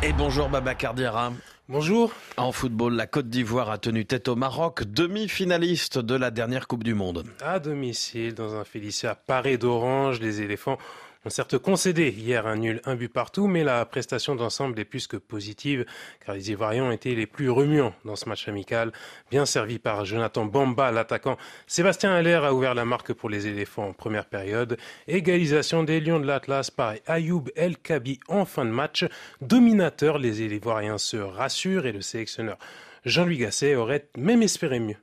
Et bonjour Baba Cardiara. Bonjour. En football, la Côte d'Ivoire a tenu tête au Maroc, demi-finaliste de la dernière Coupe du Monde. À domicile, dans un Félicia paré d'orange, les éléphants ont certes concédé hier un nul, un but partout, mais la prestation d'ensemble est plus que positive, car les Ivoiriens ont été les plus remuants dans ce match amical, bien servi par Jonathan Bamba, l'attaquant. Sébastien Haller a ouvert la marque pour les éléphants en première période. Égalisation des Lions de l'Atlas par Ayoub El Kabi en fin de match. Dominateur, les Ivoiriens se rassurent et le sélectionneur Jean-Louis Gasset aurait même espéré mieux.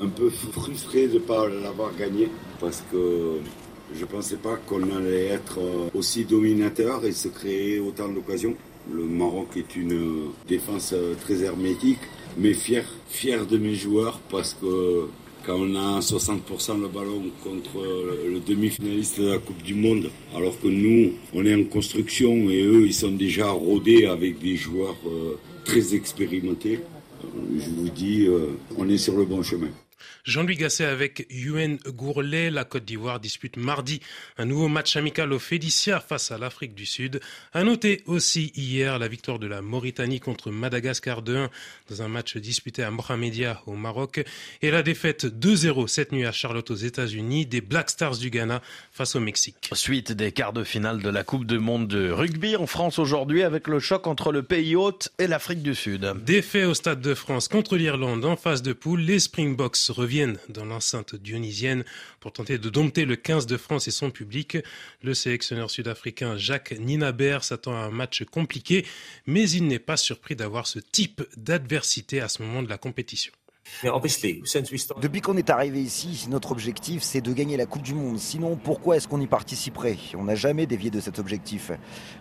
Un peu frustré de ne pas l'avoir gagné parce que je ne pensais pas qu'on allait être euh, aussi dominateur et se créer autant d'occasions. Le Maroc est une défense euh, très hermétique, mais fier, fier de mes joueurs parce que quand on a 60% le ballon contre le demi-finaliste de la Coupe du Monde, alors que nous, on est en construction et eux, ils sont déjà rodés avec des joueurs euh, très expérimentés, je vous dis, on est sur le bon chemin. Jean-Louis Gasset avec Yuen Gourlet. La Côte d'Ivoire dispute mardi un nouveau match amical au Félicia face à l'Afrique du Sud. À noter aussi hier la victoire de la Mauritanie contre Madagascar 2-1 dans un match disputé à Mohamedia au Maroc et la défaite 2-0 cette nuit à Charlotte aux États-Unis des Black Stars du Ghana face au Mexique. Suite des quarts de finale de la Coupe du Monde de rugby en France aujourd'hui avec le choc entre le pays hôte et l'Afrique du Sud. Défait au Stade de France contre l'Irlande en phase de poule, les Springboks reviennent dans l'enceinte dionysienne pour tenter de dompter le 15 de France et son public. Le sélectionneur sud-africain Jacques Ninabert s'attend à un match compliqué, mais il n'est pas surpris d'avoir ce type d'adversité à ce moment de la compétition. Depuis qu'on est arrivé ici, notre objectif c'est de gagner la Coupe du Monde. Sinon, pourquoi est-ce qu'on y participerait? On n'a jamais dévié de cet objectif.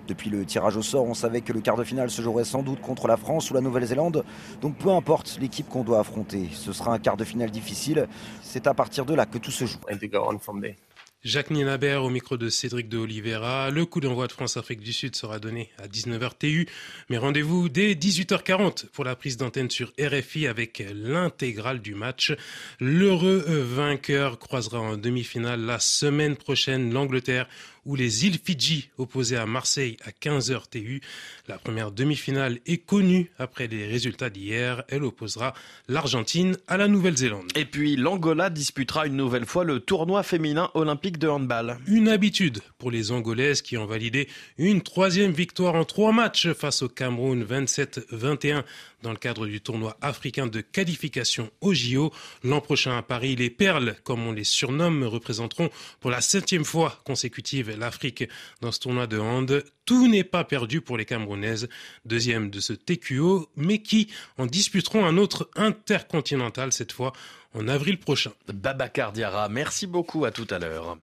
Depuis le tirage au sort, on savait que le quart de finale se jouerait sans doute contre la France ou la Nouvelle-Zélande. Donc peu importe l'équipe qu'on doit affronter, ce sera un quart de finale difficile. C'est à partir de là que tout se joue. Jacques Ninabert au micro de Cédric de Oliveira. Le coup d'envoi de France-Afrique du Sud sera donné à 19h TU. Mais rendez-vous dès 18h40 pour la prise d'antenne sur RFI avec l'intégrale du match. L'heureux vainqueur croisera en demi-finale la semaine prochaine l'Angleterre ou les îles Fidji opposées à Marseille à 15h TU. La première demi-finale est connue après les résultats d'hier. Elle opposera l'Argentine à la Nouvelle-Zélande. Et puis l'Angola disputera une nouvelle fois le tournoi féminin olympique de handball. Une habitude pour les Angolaises qui ont validé une troisième victoire en trois matchs face au Cameroun 27-21 dans le cadre du tournoi africain de qualification au JO. L'an prochain à Paris, les Perles, comme on les surnomme, représenteront pour la septième fois consécutive l'Afrique dans ce tournoi de hand. Tout n'est pas perdu pour les Camerounaises, deuxième de ce TQO, mais qui en disputeront un autre intercontinental cette fois en avril prochain. Babacar Diarra, merci beaucoup, à tout à l'heure.